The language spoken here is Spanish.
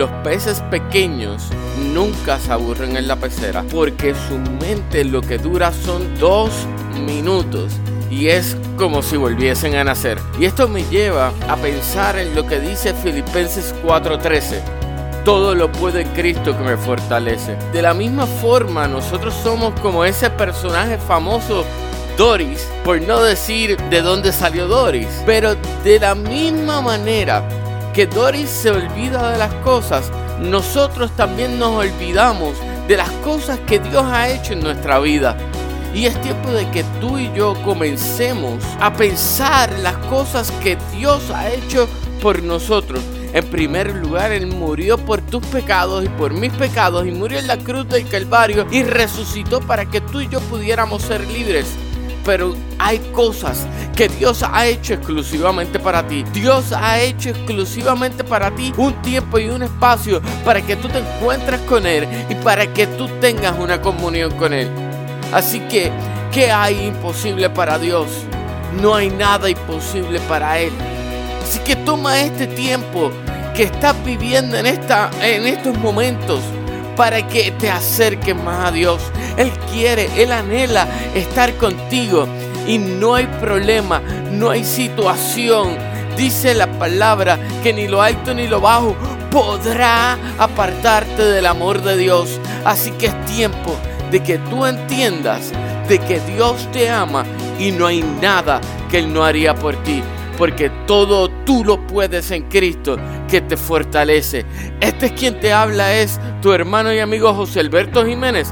Los peces pequeños nunca se aburren en la pecera porque su mente lo que dura son dos minutos y es como si volviesen a nacer. Y esto me lleva a pensar en lo que dice Filipenses 4:13. Todo lo puede en Cristo que me fortalece. De la misma forma, nosotros somos como ese personaje famoso Doris, por no decir de dónde salió Doris. Pero de la misma manera que Doris se olvida de las cosas, nosotros también nos olvidamos de las cosas que Dios ha hecho en nuestra vida. Y es tiempo de que tú y yo comencemos a pensar las cosas que Dios ha hecho por nosotros. En primer lugar, Él murió por tus pecados y por mis pecados y murió en la cruz del Calvario y resucitó para que tú y yo pudiéramos ser libres pero hay cosas que Dios ha hecho exclusivamente para ti. Dios ha hecho exclusivamente para ti un tiempo y un espacio para que tú te encuentres con Él y para que tú tengas una comunión con Él. Así que, ¿qué hay imposible para Dios? No hay nada imposible para Él. Así que toma este tiempo que estás viviendo en, esta, en estos momentos para que te acerques más a Dios. Él quiere, Él anhela estar contigo y no hay problema, no hay situación. Dice la palabra que ni lo alto ni lo bajo podrá apartarte del amor de Dios. Así que es tiempo de que tú entiendas de que Dios te ama y no hay nada que Él no haría por ti porque todo tú lo puedes en Cristo que te fortalece. Este es quien te habla, es tu hermano y amigo José Alberto Jiménez